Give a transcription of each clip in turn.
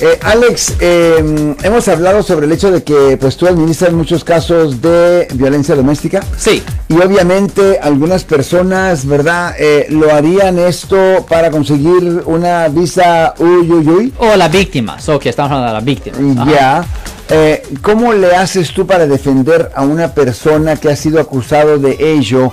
Eh, Alex, eh, hemos hablado sobre el hecho de que pues tú administras muchos casos de violencia doméstica. Sí. Y obviamente algunas personas, ¿verdad? Eh, lo harían esto para conseguir una visa uy, O la víctima, so que estamos hablando de la víctima. Ya. Eh, ¿Cómo le haces tú para defender a una persona que ha sido acusado de ello?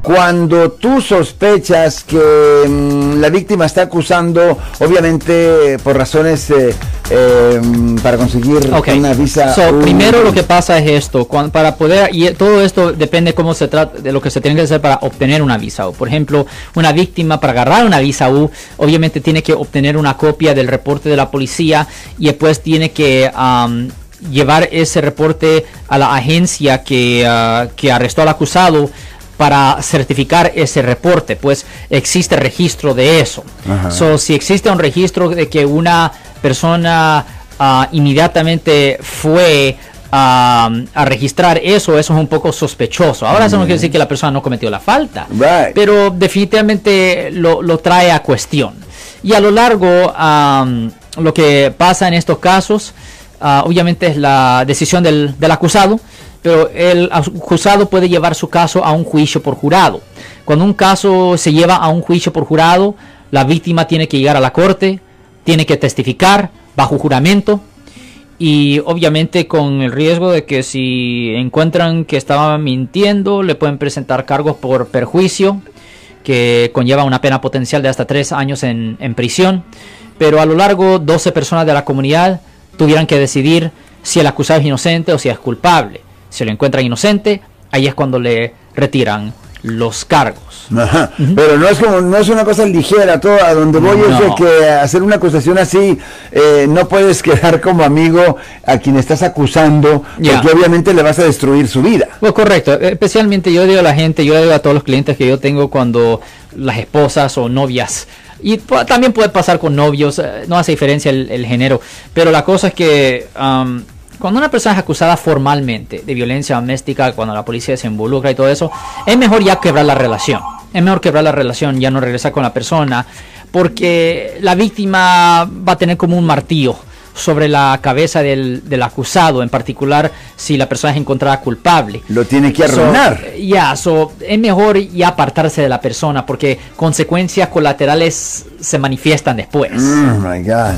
Cuando tú sospechas que mm, la víctima está acusando, obviamente por razones eh, eh, para conseguir una visa. So, Primero lo que pasa es esto, para poder, y todo esto depende cómo se trata, de lo que se tiene que hacer para obtener una visa U. Por ejemplo, una víctima para agarrar una visa U, obviamente tiene que obtener una copia del reporte de la policía y después tiene que llevar ese reporte a la agencia que, ah, que arrestó al acusado para certificar ese reporte, pues existe registro de eso. So, si existe un registro de que una persona ah, inmediatamente fue a, registrar eso, eso es un poco sospechoso. Ahora eso no quiere decir que la persona no cometió la falta, pero definitivamente lo, trae a cuestión. Y a lo largo, lo que pasa en estos casos, ah, obviamente es la decisión del, del acusado pero el acusado puede llevar su caso a un juicio por jurado. Cuando un caso se lleva a un juicio por jurado, la víctima tiene que llegar a la corte, tiene que testificar bajo juramento y obviamente con el riesgo de que si encuentran que estaba mintiendo, le pueden presentar cargos por perjuicio que conlleva una pena potencial de hasta tres años en, prisión. Pero a lo largo, 12 personas de la comunidad tuvieran que decidir si el acusado es inocente o si es culpable se lo encuentran inocente, ahí es cuando le retiran los cargos. Pero no es como no es una cosa ligera, todo a donde voy es que hacer una acusación así eh, no puedes quedar como amigo a quien estás acusando, porque obviamente le vas a destruir su vida. Pues correcto, especialmente yo digo a la gente, yo digo a todos los clientes que yo tengo cuando las esposas o novias y también puede pasar con novios, eh, no hace diferencia el, género, pero la cosa es que cuando una persona es acusada formalmente de violencia doméstica, cuando la policía se involucra y todo eso, es mejor ya quebrar la relación. Es mejor quebrar la relación, ya no regresar con la persona, porque la víctima va a tener como un martillo sobre la cabeza del, acusado, en particular si la persona es encontrada culpable. Lo tiene que arruinar. ya, es mejor ya apartarse de la persona porque consecuencias colaterales se manifiestan después. Oh my God.